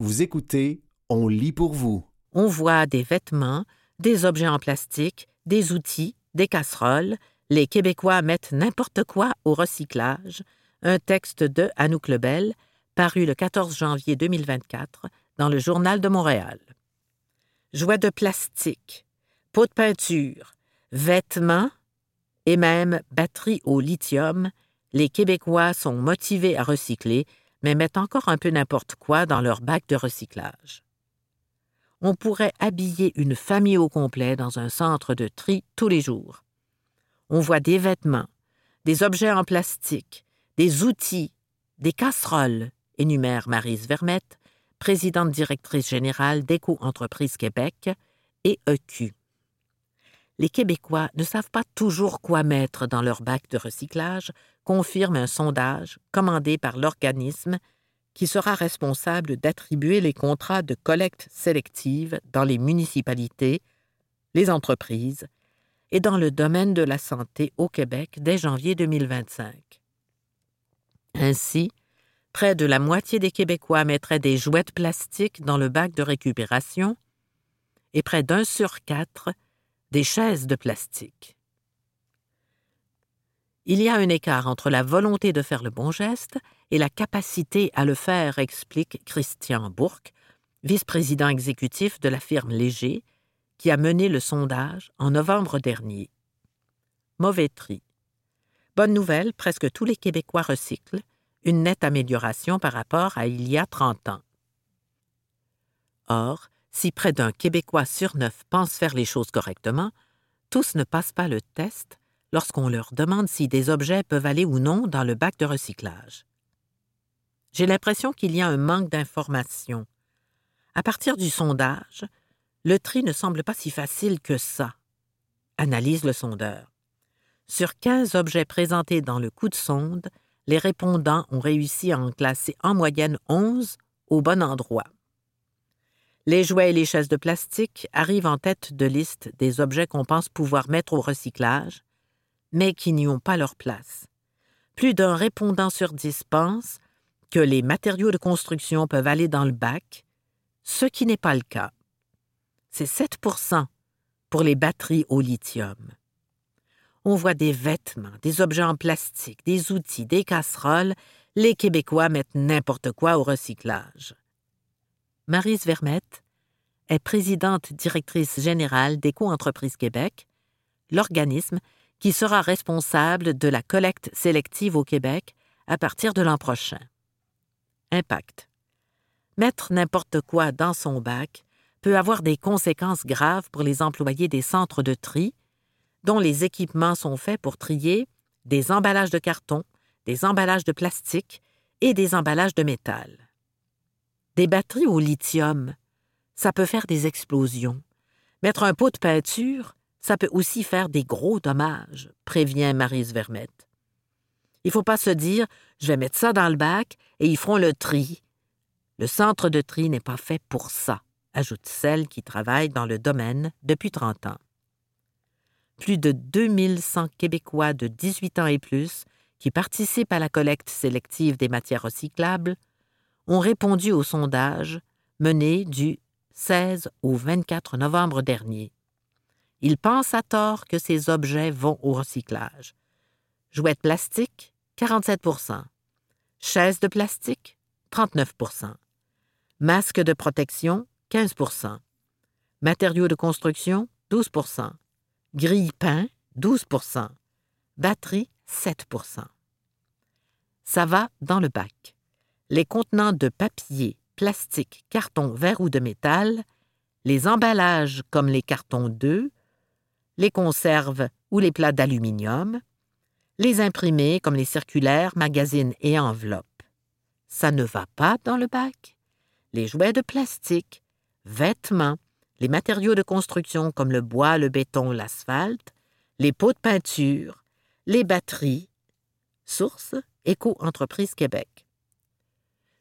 Vous écoutez On lit pour vous. On voit des vêtements, des objets en plastique, des outils, des casseroles. Les Québécois mettent n'importe quoi au recyclage. Un texte de Anouk Lebel, paru le 14 janvier 2024 dans le Journal de Montréal. Jouets de plastique, pots de peinture, vêtements et même batteries au lithium, les Québécois sont motivés à recycler, mais mettent encore un peu n'importe quoi dans leur bac de recyclage. On pourrait habiller une famille au complet dans un centre de tri tous les jours. On voit des vêtements, des objets en plastique, des outils, des casseroles, énumère Marise Vermette, présidente directrice générale d'Éco-entreprise Québec et EQ. Les Québécois ne savent pas toujours quoi mettre dans leur bac de recyclage, confirme un sondage commandé par l'organisme qui sera responsable d'attribuer les contrats de collecte sélective dans les municipalités, les entreprises et dans le domaine de la santé au Québec dès janvier 2025. Ainsi, près de la moitié des Québécois mettraient des jouets de plastique dans le bac de récupération et près d'un sur quatre des chaises de plastique. Il y a un écart entre la volonté de faire le bon geste et la capacité à le faire, explique Christian Bourque, vice-président exécutif de la firme Léger, qui a mené le sondage en novembre dernier. Mauvais tri. Bonne nouvelle, presque tous les Québécois recyclent, une nette amélioration par rapport à il y a 30 ans. Or, si près d'un Québécois sur neuf pense faire les choses correctement, tous ne passent pas le test lorsqu'on leur demande si des objets peuvent aller ou non dans le bac de recyclage. J'ai l'impression qu'il y a un manque d'information. À partir du sondage, le tri ne semble pas si facile que ça, analyse le sondeur. Sur 15 objets présentés dans le coup de sonde, les répondants ont réussi à en classer en moyenne 11 au bon endroit. Les jouets et les chaises de plastique arrivent en tête de liste des objets qu'on pense pouvoir mettre au recyclage, mais qui n'y ont pas leur place. Plus d'un répondant sur dix pense que les matériaux de construction peuvent aller dans le bac, ce qui n'est pas le cas. C'est 7% pour les batteries au lithium on voit des vêtements, des objets en plastique, des outils, des casseroles. Les Québécois mettent n'importe quoi au recyclage. Marise Vermette est présidente directrice générale d'Éco-entreprise Québec, l'organisme qui sera responsable de la collecte sélective au Québec à partir de l'an prochain. Impact. Mettre n'importe quoi dans son bac peut avoir des conséquences graves pour les employés des centres de tri, dont les équipements sont faits pour trier des emballages de carton, des emballages de plastique et des emballages de métal. Des batteries au lithium, ça peut faire des explosions. Mettre un pot de peinture, ça peut aussi faire des gros dommages, prévient Marise Vermette. Il ne faut pas se dire je vais mettre ça dans le bac et ils feront le tri. Le centre de tri n'est pas fait pour ça, ajoute celle qui travaille dans le domaine depuis 30 ans plus de 2100 Québécois de 18 ans et plus qui participent à la collecte sélective des matières recyclables ont répondu au sondage mené du 16 au 24 novembre dernier. Ils pensent à tort que ces objets vont au recyclage. Jouets de plastique, 47% Chaises de plastique, 39% Masques de protection, 15% Matériaux de construction, 12% Grille-pain, 12% Batterie, 7% Ça va dans le bac. Les contenants de papier, plastique, carton, verre ou de métal, les emballages comme les cartons d'œufs, les conserves ou les plats d'aluminium, les imprimés comme les circulaires, magazines et enveloppes. Ça ne va pas dans le bac. Les jouets de plastique, vêtements, les matériaux de construction comme le bois, le béton, l'asphalte, les pots de peinture, les batteries. Source Éco-entreprise Québec.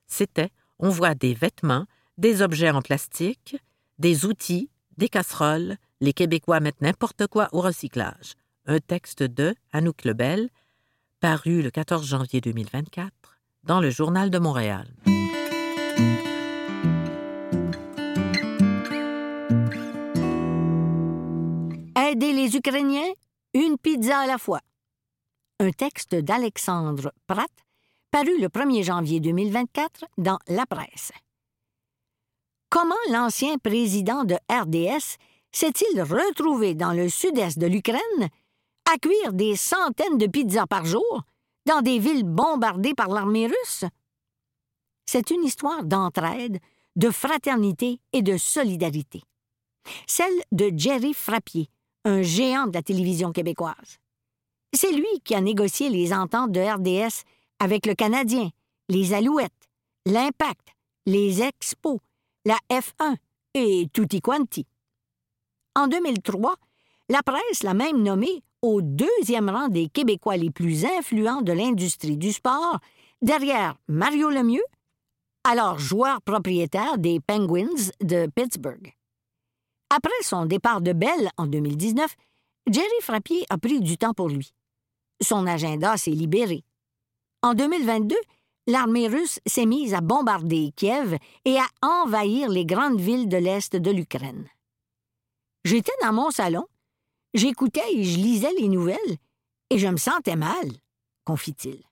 C'était on voit des vêtements, des objets en plastique, des outils, des casseroles. Les Québécois mettent n'importe quoi au recyclage. Un texte de Anouk Lebel, paru le 14 janvier 2024 dans le Journal de Montréal. Aider les Ukrainiens, une pizza à la fois. Un texte d'Alexandre Pratt paru le 1er janvier 2024 dans La Presse. Comment l'ancien président de RDS s'est-il retrouvé dans le sud-est de l'Ukraine à cuire des centaines de pizzas par jour dans des villes bombardées par l'armée russe? C'est une histoire d'entraide, de fraternité et de solidarité. Celle de Jerry Frappier, un géant de la télévision québécoise. C'est lui qui a négocié les ententes de RDS avec le Canadien, les Alouettes, l'Impact, les Expos, la F1 et tutti quanti. En 2003, la presse l'a même nommé au deuxième rang des Québécois les plus influents de l'industrie du sport, derrière Mario Lemieux, alors joueur propriétaire des Penguins de Pittsburgh. Après son départ de Bell en 2019, Jerry Frappier a pris du temps pour lui. Son agenda s'est libéré. En 2022, l'armée russe s'est mise à bombarder Kiev et à envahir les grandes villes de l'Est de l'Ukraine. J'étais dans mon salon, j'écoutais et je lisais les nouvelles, et je me sentais mal, confie-t-il.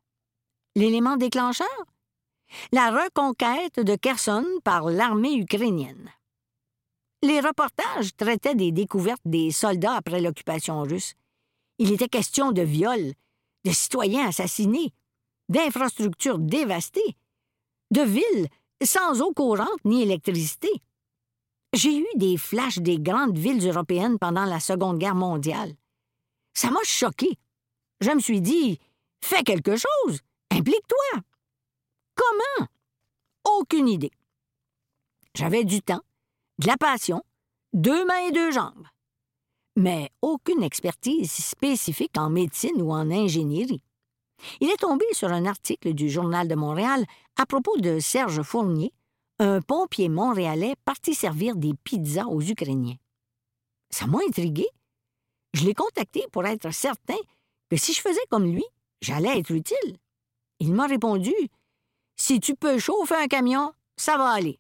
L'élément déclencheur? La reconquête de Kherson par l'armée ukrainienne. Les reportages traitaient des découvertes des soldats après l'occupation russe. Il était question de viols, de citoyens assassinés, d'infrastructures dévastées, de villes sans eau courante ni électricité. J'ai eu des flashs des grandes villes européennes pendant la Seconde Guerre mondiale. Ça m'a choqué. Je me suis dit, fais quelque chose, implique-toi. Comment? Aucune idée. J'avais du temps, de la passion, deux mains et deux jambes, mais aucune expertise spécifique en médecine ou en ingénierie. Il est tombé sur un article du Journal de Montréal à propos de Serge Fournier, un pompier montréalais parti servir des pizzas aux Ukrainiens. Ça m'a intrigué. Je l'ai contacté pour être certain que si je faisais comme lui, j'allais être utile. Il m'a répondu Si tu peux chauffer un camion, ça va aller.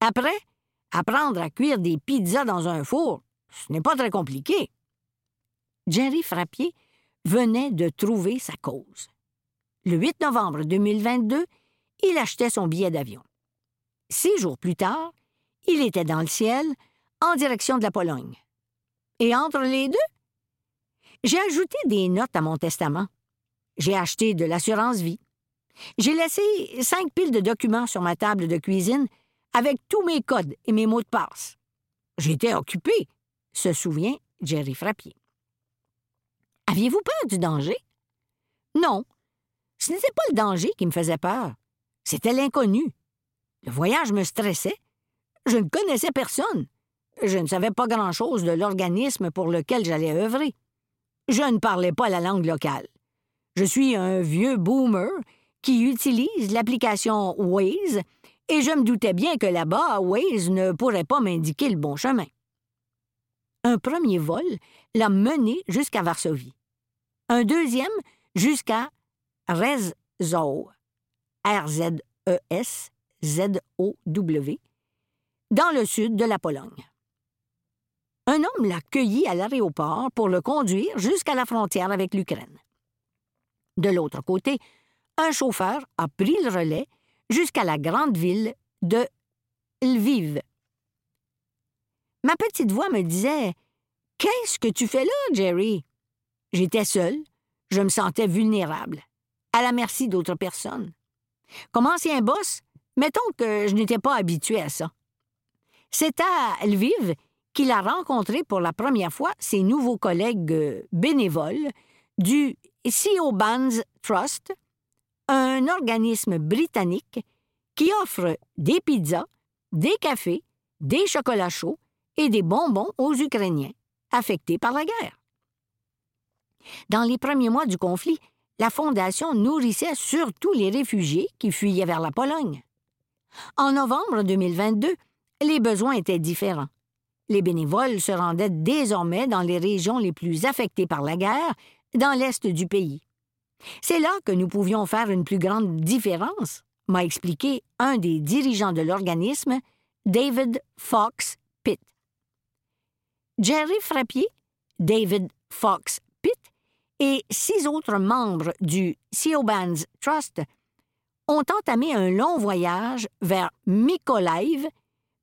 Après, apprendre à cuire des pizzas dans un four, ce n'est pas très compliqué. Jerry Frappier venait de trouver sa cause. Le 8 novembre 2022, il achetait son billet d'avion. Six jours plus tard, il était dans le ciel, en direction de la Pologne. Et entre les deux, j'ai ajouté des notes à mon testament. J'ai acheté de l'assurance vie. J'ai laissé cinq piles de documents sur ma table de cuisine avec tous mes codes et mes mots de passe. J'étais occupé, se souvient Jerry Frappier. Aviez-vous peur du danger? Non. Ce n'était pas le danger qui me faisait peur. C'était l'inconnu. Le voyage me stressait. Je ne connaissais personne. Je ne savais pas grand-chose de l'organisme pour lequel j'allais œuvrer. Je ne parlais pas la langue locale. Je suis un vieux boomer qui utilise l'application Waze et je me doutais bien que là-bas, Waze ne pourrait pas m'indiquer le bon chemin. Un premier vol l'a mené jusqu'à Varsovie. Un deuxième jusqu'à Rzeszów, R-Z-E-S-Z-O-W, dans le sud de la Pologne. Un homme l'a cueilli à l'aéroport pour le conduire jusqu'à la frontière avec l'Ukraine. De l'autre côté, un chauffeur a pris le relais jusqu'à la grande ville de Lviv. Ma petite voix me disait Qu'est-ce que tu fais là, Jerry? J'étais seul, je me sentais vulnérable, à la merci d'autres personnes. Comme ancien boss, mettons que je n'étais pas habitué à ça. C'est à Lviv qu'il a rencontré pour la première fois ses nouveaux collègues euh, bénévoles du Bands Trust, un organisme britannique qui offre des pizzas, des cafés, des chocolats chauds et des bonbons aux Ukrainiens affectés par la guerre. Dans les premiers mois du conflit, la Fondation nourrissait surtout les réfugiés qui fuyaient vers la Pologne. En novembre 2022, les besoins étaient différents. Les bénévoles se rendaient désormais dans les régions les plus affectées par la guerre, dans l'est du pays. C'est là que nous pouvions faire une plus grande différence, m'a expliqué un des dirigeants de l'organisme, David Fox Pitt. Jerry Frappier David Fox et six autres membres du Siobans Trust ont entamé un long voyage vers Mykolaiv,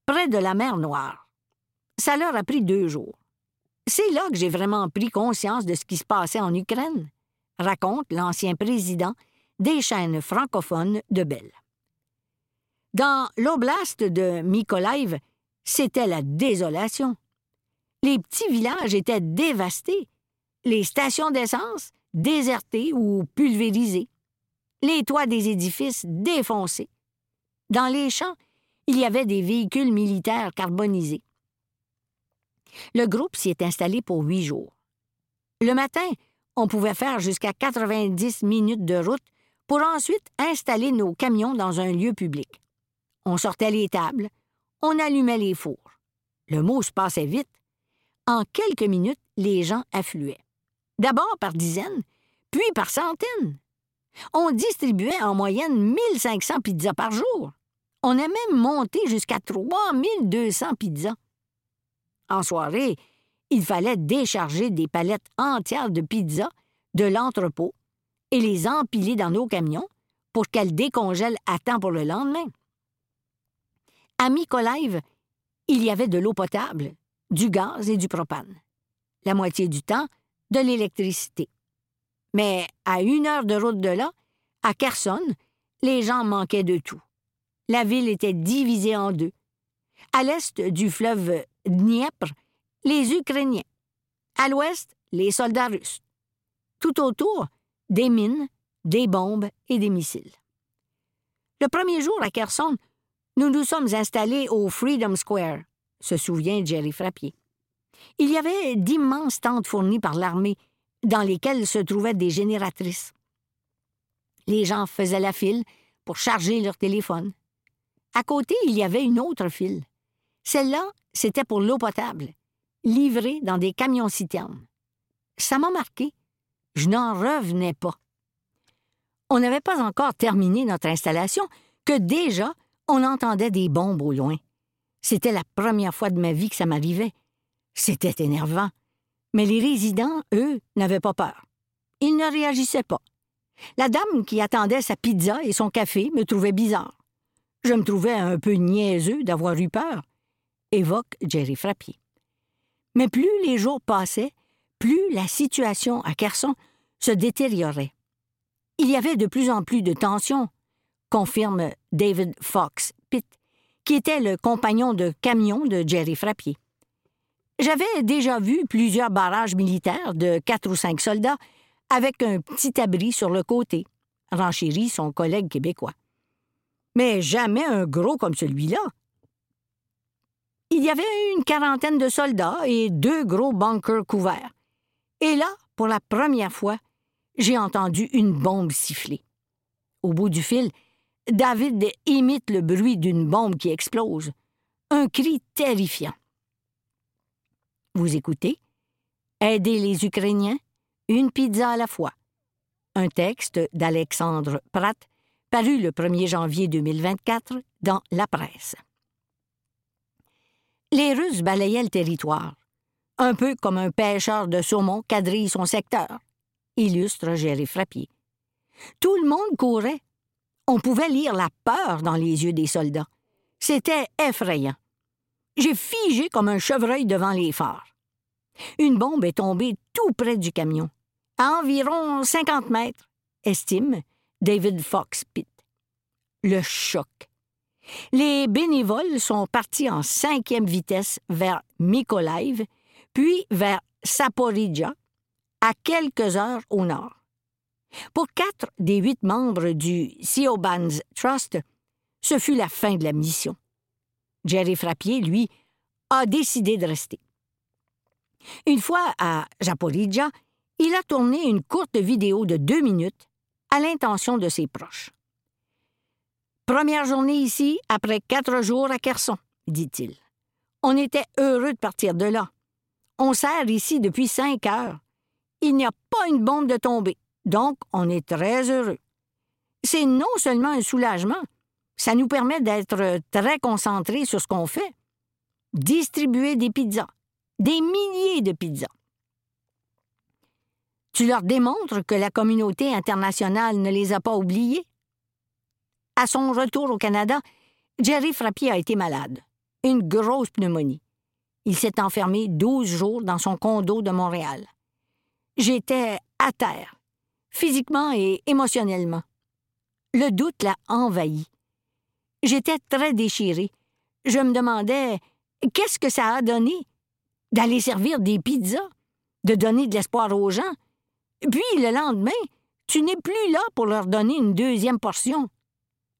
près de la mer Noire. Ça leur a pris deux jours. C'est là que j'ai vraiment pris conscience de ce qui se passait en Ukraine, raconte l'ancien président des chaînes francophones de Bell. Dans l'oblast de Mykolaiv, c'était la désolation. Les petits villages étaient dévastés, les stations d'essence désertées ou pulvérisées, les toits des édifices défoncés. Dans les champs, il y avait des véhicules militaires carbonisés. Le groupe s'y est installé pour huit jours. Le matin, on pouvait faire jusqu'à 90 minutes de route pour ensuite installer nos camions dans un lieu public. On sortait les tables, on allumait les fours. Le mot se passait vite. En quelques minutes, les gens affluaient. D'abord par dizaines, puis par centaines. On distribuait en moyenne 1500 pizzas par jour. On a même monté jusqu'à 3200 pizzas. En soirée, il fallait décharger des palettes entières de pizzas de l'entrepôt et les empiler dans nos camions pour qu'elles décongèlent à temps pour le lendemain. À Mykolaiv, il y avait de l'eau potable, du gaz et du propane. La moitié du temps, de l'électricité. Mais à une heure de route de là, à Kherson, les gens manquaient de tout. La ville était divisée en deux. À l'est du fleuve Dniepr, les Ukrainiens. À l'ouest, les soldats russes. Tout autour, des mines, des bombes et des missiles. Le premier jour à Kherson, nous nous sommes installés au Freedom Square, se souvient Jerry Frappier. Il y avait d'immenses tentes fournies par l'armée, dans lesquelles se trouvaient des génératrices. Les gens faisaient la file pour charger leur téléphone. À côté, il y avait une autre file. Celle-là, c'était pour l'eau potable, livrée dans des camions-citernes. Ça m'a marqué. Je n'en revenais pas. On n'avait pas encore terminé notre installation que déjà on entendait des bombes au loin. C'était la première fois de ma vie que ça m'arrivait. C'était énervant. Mais les résidents, eux, n'avaient pas peur. Ils ne réagissaient pas. La dame qui attendait sa pizza et son café me trouvait bizarre. Je me trouvais un peu niaiseux d'avoir eu peur, évoque Jerry Frappier. Mais plus les jours passaient, plus la situation à Kherson se détériorait. Il y avait de plus en plus de tensions, confirme David Fox Pitt, qui était le compagnon de camion de Jerry Frappier. J'avais déjà vu plusieurs barrages militaires de quatre ou cinq soldats avec un petit abri sur le côté, renchérit son collègue québécois. Mais jamais un gros comme celui-là. Il y avait une quarantaine de soldats et deux gros bunkers couverts. Et là, pour la première fois, j'ai entendu une bombe siffler. Au bout du fil, David imite le bruit d'une bombe qui explose. Un cri terrifiant. Vous écoutez? Aider les Ukrainiens, une pizza à la fois. Un texte d'Alexandre Pratt, paru le 1er janvier 2024 dans La Presse. Les Russes balayaient le territoire, un peu comme un pêcheur de saumon quadrille son secteur, illustre Géry Frappier. Tout le monde courait. On pouvait lire la peur dans les yeux des soldats. C'était effrayant. J'ai figé comme un chevreuil devant les phares. Une bombe est tombée tout près du camion, à environ 50 mètres, estime David Fox Pitt. Le choc. Les bénévoles sont partis en cinquième vitesse vers Mykolaiv, puis vers Saporidja, à quelques heures au nord. Pour quatre des huit membres du Siobans Trust, ce fut la fin de la mission. Jerry Frappier, lui, a décidé de rester. Une fois à Japoridja, il a tourné une courte vidéo de deux minutes à l'intention de ses proches. Première journée ici, après quatre jours à Kherson, dit-il. On était heureux de partir de là. On sert ici depuis cinq heures. Il n'y a pas une bombe de tomber, donc on est très heureux. C'est non seulement un soulagement, ça nous permet d'être très concentrés sur ce qu'on fait. Distribuer des pizzas, des milliers de pizzas. Tu leur démontres que la communauté internationale ne les a pas oubliés? À son retour au Canada, Jerry Frappier a été malade. Une grosse pneumonie. Il s'est enfermé douze jours dans son condo de Montréal. J'étais à terre, physiquement et émotionnellement. Le doute l'a envahi. J'étais très déchiré. Je me demandais qu'est-ce que ça a donné d'aller servir des pizzas, de donner de l'espoir aux gens? Puis le lendemain, tu n'es plus là pour leur donner une deuxième portion.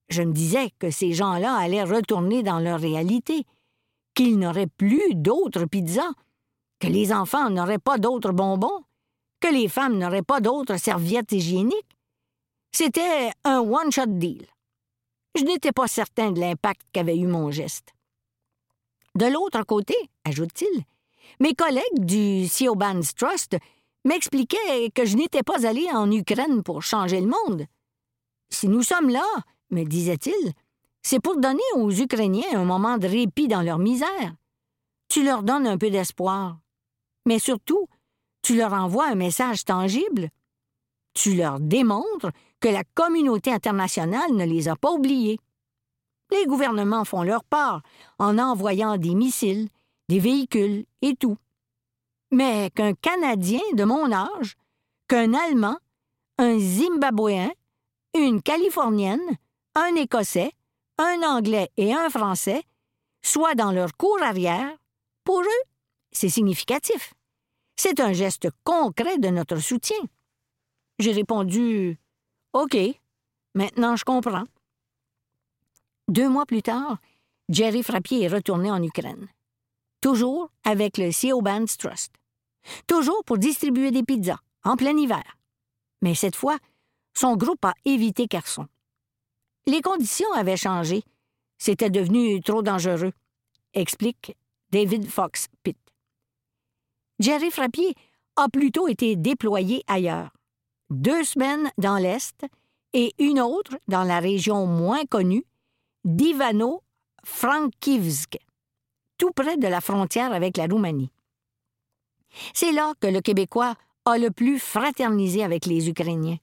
Je me disais que ces gens-là allaient retourner dans leur réalité, qu'ils n'auraient plus d'autres pizzas, que les enfants n'auraient pas d'autres bonbons, que les femmes n'auraient pas d'autres serviettes hygiéniques. C'était un one-shot deal. Je n'étais pas certain de l'impact qu'avait eu mon geste. De l'autre côté, ajoute-t-il, mes collègues du Siobans Trust m'expliquaient que je n'étais pas allé en Ukraine pour changer le monde. Si nous sommes là, me disait-il, c'est pour donner aux Ukrainiens un moment de répit dans leur misère. Tu leur donnes un peu d'espoir. Mais surtout, tu leur envoies un message tangible. Tu leur démontres que la communauté internationale ne les a pas oubliés. Les gouvernements font leur part en envoyant des missiles, des véhicules et tout. Mais qu'un Canadien de mon âge, qu'un Allemand, un Zimbabwéen, une Californienne, un Écossais, un Anglais et un Français soient dans leur cour arrière, pour eux, c'est significatif. C'est un geste concret de notre soutien. J'ai répondu OK, maintenant je comprends. Deux mois plus tard, Jerry Frappier est retourné en Ukraine. Toujours avec le Bands Trust. Toujours pour distribuer des pizzas, en plein hiver. Mais cette fois, son groupe a évité Carson. Les conditions avaient changé. C'était devenu trop dangereux, explique David Fox Pitt. Jerry Frappier a plutôt été déployé ailleurs. Deux semaines dans l'Est et une autre dans la région moins connue d'Ivano-Frankivsk, tout près de la frontière avec la Roumanie. C'est là que le Québécois a le plus fraternisé avec les Ukrainiens.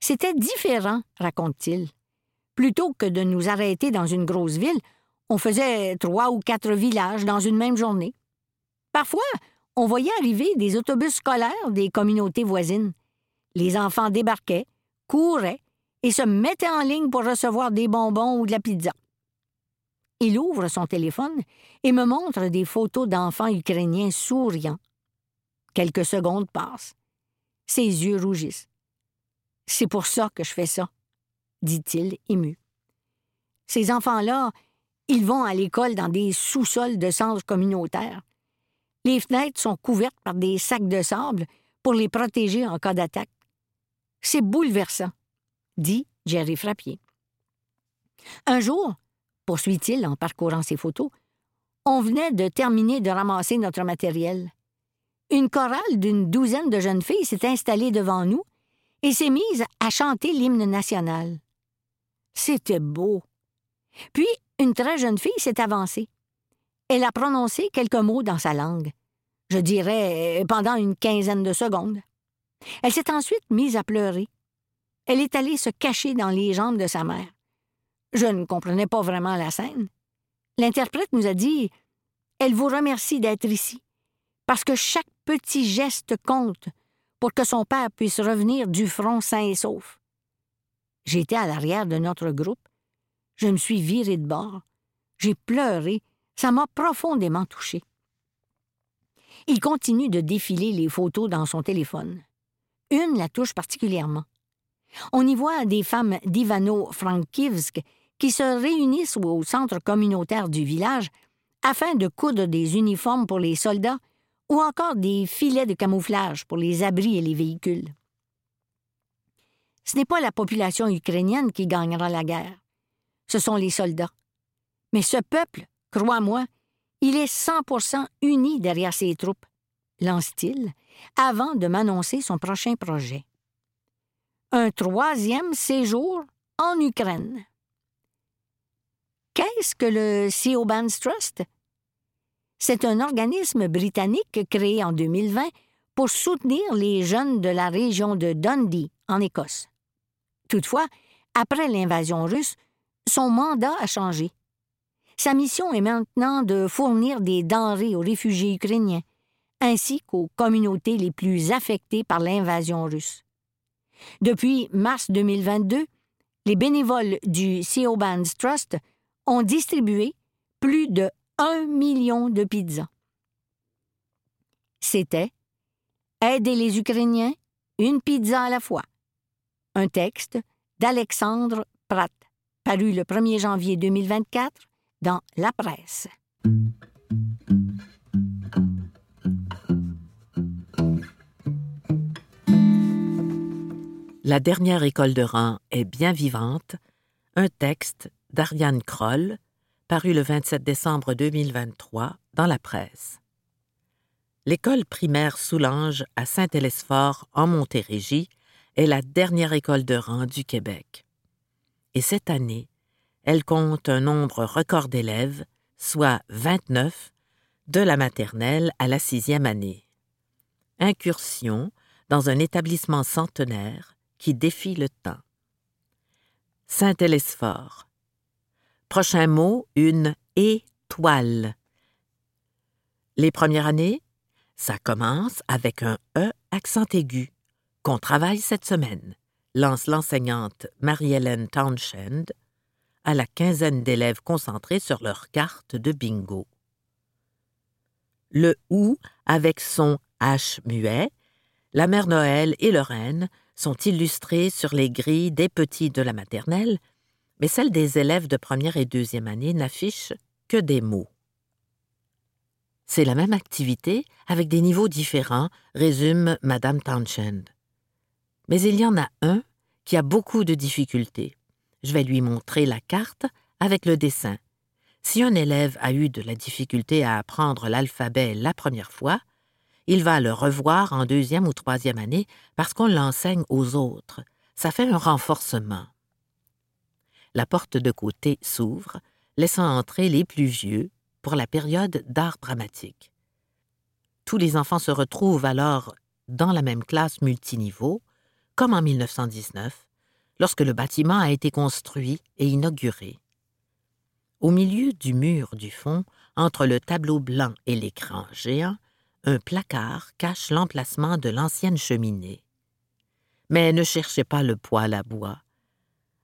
C'était différent, raconte-t-il. Plutôt que de nous arrêter dans une grosse ville, on faisait trois ou quatre villages dans une même journée. Parfois, on voyait arriver des autobus scolaires des communautés voisines. Les enfants débarquaient, couraient et se mettaient en ligne pour recevoir des bonbons ou de la pizza. Il ouvre son téléphone et me montre des photos d'enfants ukrainiens souriants. Quelques secondes passent. Ses yeux rougissent. C'est pour ça que je fais ça, dit-il ému. Ces enfants-là, ils vont à l'école dans des sous-sols de centres communautaires. Les fenêtres sont couvertes par des sacs de sable pour les protéger en cas d'attaque. C'est bouleversant, dit Jerry Frappier. Un jour, poursuit-il en parcourant ses photos, on venait de terminer de ramasser notre matériel. Une chorale d'une douzaine de jeunes filles s'est installée devant nous et s'est mise à chanter l'hymne national. C'était beau. Puis une très jeune fille s'est avancée. Elle a prononcé quelques mots dans sa langue, je dirais pendant une quinzaine de secondes. Elle s'est ensuite mise à pleurer. Elle est allée se cacher dans les jambes de sa mère. Je ne comprenais pas vraiment la scène. L'interprète nous a dit Elle vous remercie d'être ici, parce que chaque petit geste compte pour que son père puisse revenir du front sain et sauf. J'étais à l'arrière de notre groupe. Je me suis viré de bord. J'ai pleuré. Ça m'a profondément touché. Il continue de défiler les photos dans son téléphone. Une la touche particulièrement. On y voit des femmes d'Ivano-Frankivsk qui se réunissent au centre communautaire du village afin de coudre des uniformes pour les soldats ou encore des filets de camouflage pour les abris et les véhicules. Ce n'est pas la population ukrainienne qui gagnera la guerre, ce sont les soldats. Mais ce peuple, crois-moi, il est 100% uni derrière ses troupes, lance-t-il, avant de m'annoncer son prochain projet. Un troisième séjour en Ukraine. Qu'est-ce que le Siobans Trust? C'est un organisme britannique créé en 2020 pour soutenir les jeunes de la région de Dundee, en Écosse. Toutefois, après l'invasion russe, son mandat a changé. Sa mission est maintenant de fournir des denrées aux réfugiés ukrainiens, ainsi qu'aux communautés les plus affectées par l'invasion russe. Depuis mars 2022, les bénévoles du Bands Trust ont distribué plus de 1 million de pizzas. C'était Aider les Ukrainiens, une pizza à la fois. Un texte d'Alexandre Pratt, paru le 1er janvier 2024 dans La Presse. La dernière école de rang est bien vivante, un texte d'Ariane Kroll, paru le 27 décembre 2023 dans la presse. L'école primaire Soulanges à Saint-Hélesphore en Montérégie est la dernière école de rang du Québec. Et cette année, elle compte un nombre record d'élèves, soit 29, de la maternelle à la sixième année. Incursion dans un établissement centenaire qui défie le temps. Saint-Hélesphore. Prochain mot, une étoile. Les premières années, ça commence avec un E accent aigu, qu'on travaille cette semaine, lance l'enseignante Marie-Hélène Townshend à la quinzaine d'élèves concentrés sur leur carte de bingo. Le OU, avec son H muet, la mère Noël et le reine sont illustrées sur les grilles des petits de la maternelle, mais celles des élèves de première et deuxième année n'affichent que des mots. C'est la même activité avec des niveaux différents, résume Madame Townshend. Mais il y en a un qui a beaucoup de difficultés. Je vais lui montrer la carte avec le dessin. Si un élève a eu de la difficulté à apprendre l'alphabet la première fois, il va le revoir en deuxième ou troisième année parce qu'on l'enseigne aux autres. Ça fait un renforcement. La porte de côté s'ouvre, laissant entrer les plus vieux pour la période d'art dramatique. Tous les enfants se retrouvent alors dans la même classe multiniveau, comme en 1919, lorsque le bâtiment a été construit et inauguré. Au milieu du mur du fond, entre le tableau blanc et l'écran géant, un placard cache l'emplacement de l'ancienne cheminée. Mais ne cherchez pas le poêle à bois.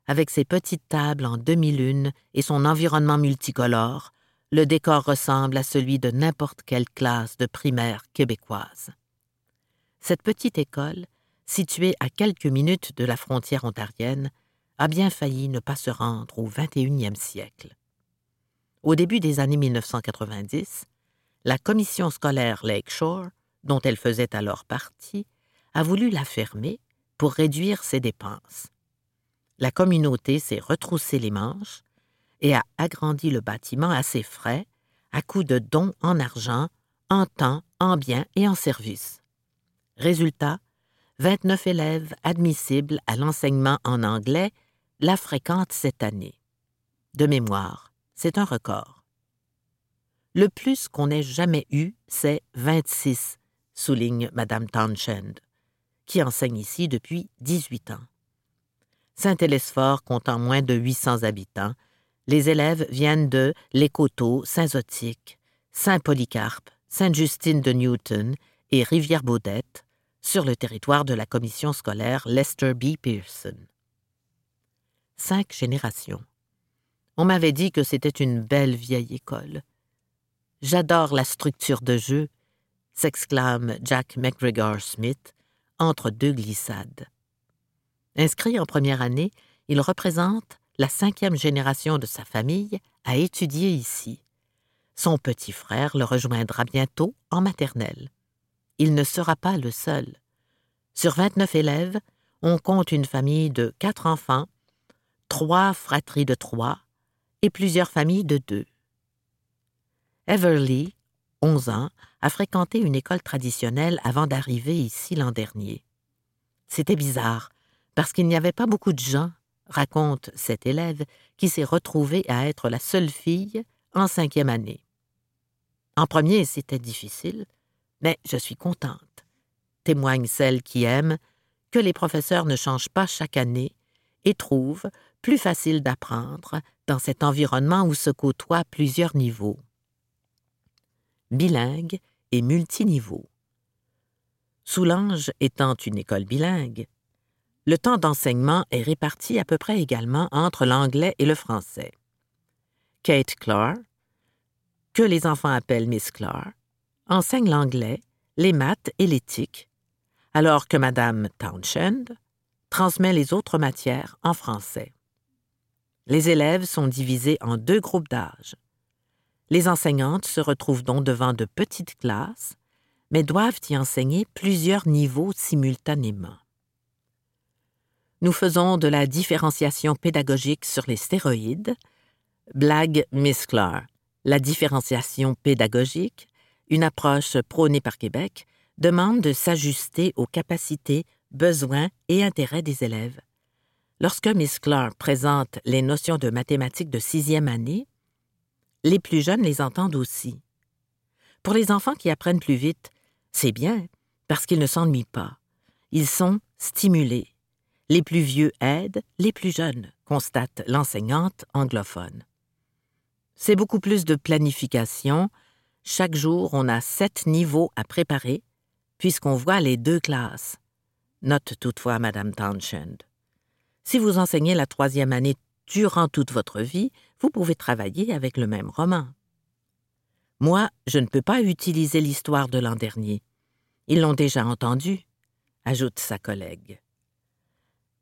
Avec ses petites tables en demi-lune et son environnement multicolore, le décor ressemble à celui de n'importe quelle classe de primaire québécoise. Cette petite école, située à quelques minutes de la frontière ontarienne, a bien failli ne pas se rendre au 21e siècle. Au début des années 1990, la commission scolaire Lakeshore, dont elle faisait alors partie, a voulu la fermer pour réduire ses dépenses. La communauté s'est retroussé les manches et a agrandi le bâtiment à ses frais, à coût de dons en argent, en temps, en biens et en services. Résultat, 29 élèves admissibles à l'enseignement en anglais la fréquentent cette année. De mémoire, c'est un record. Le plus qu'on ait jamais eu, c'est 26, souligne Madame Townshend, qui enseigne ici depuis 18 ans. Saint-Hélesphore comptant moins de 800 habitants, les élèves viennent de Lécoteau, Saint-Zotique, Saint-Polycarpe, Sainte-Justine de Newton et Rivière-Baudette, sur le territoire de la commission scolaire Lester B. Pearson. Cinq générations. On m'avait dit que c'était une belle vieille école. J'adore la structure de jeu, s'exclame Jack McGregor Smith entre deux glissades. Inscrit en première année, il représente la cinquième génération de sa famille à étudier ici. Son petit frère le rejoindra bientôt en maternelle. Il ne sera pas le seul. Sur 29 élèves, on compte une famille de quatre enfants, trois fratries de trois et plusieurs familles de deux. Everly, 11 ans, a fréquenté une école traditionnelle avant d'arriver ici l'an dernier. C'était bizarre, parce qu'il n'y avait pas beaucoup de gens, raconte cet élève, qui s'est retrouvée à être la seule fille en cinquième année. En premier, c'était difficile, mais je suis contente. témoignent celles qui aiment, que les professeurs ne changent pas chaque année et trouvent plus facile d'apprendre dans cet environnement où se côtoient plusieurs niveaux. Bilingue et multiniveau. Soulanges étant une école bilingue, le temps d'enseignement est réparti à peu près également entre l'anglais et le français. Kate Clark, que les enfants appellent Miss Clark, enseigne l'anglais, les maths et l'éthique, alors que Madame Townshend transmet les autres matières en français. Les élèves sont divisés en deux groupes d'âge. Les enseignantes se retrouvent donc devant de petites classes, mais doivent y enseigner plusieurs niveaux simultanément. Nous faisons de la différenciation pédagogique sur les stéroïdes. Blague Miss Clark. La différenciation pédagogique, une approche prônée par Québec, demande de s'ajuster aux capacités, besoins et intérêts des élèves. Lorsque Miss Clark présente les notions de mathématiques de sixième année, les plus jeunes les entendent aussi. Pour les enfants qui apprennent plus vite, c'est bien, parce qu'ils ne s'ennuient pas. Ils sont stimulés. Les plus vieux aident les plus jeunes, constate l'enseignante anglophone. C'est beaucoup plus de planification. Chaque jour, on a sept niveaux à préparer, puisqu'on voit les deux classes. Note toutefois Madame Townshend. Si vous enseignez la troisième année durant toute votre vie, vous pouvez travailler avec le même roman. Moi, je ne peux pas utiliser l'histoire de l'an dernier. Ils l'ont déjà entendu, ajoute sa collègue.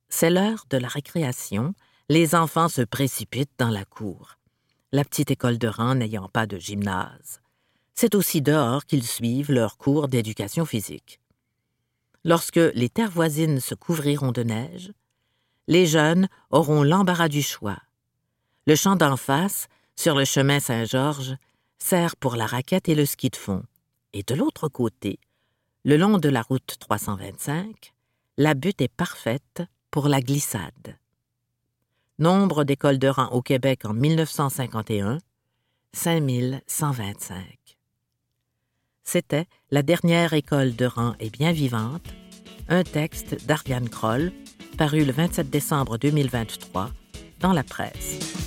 C'est l'heure de la récréation, les enfants se précipitent dans la cour, la petite école de rang n'ayant pas de gymnase. C'est aussi dehors qu'ils suivent leurs cours d'éducation physique. Lorsque les terres voisines se couvriront de neige, les jeunes auront l'embarras du choix. Le champ d'en face, sur le chemin Saint-Georges, sert pour la raquette et le ski de fond. Et de l'autre côté, le long de la route 325, la butte est parfaite pour la glissade. Nombre d'écoles de rang au Québec en 1951, 5125. C'était La dernière école de rang est bien vivante, un texte d'Ariane Kroll, paru le 27 décembre 2023 dans la presse.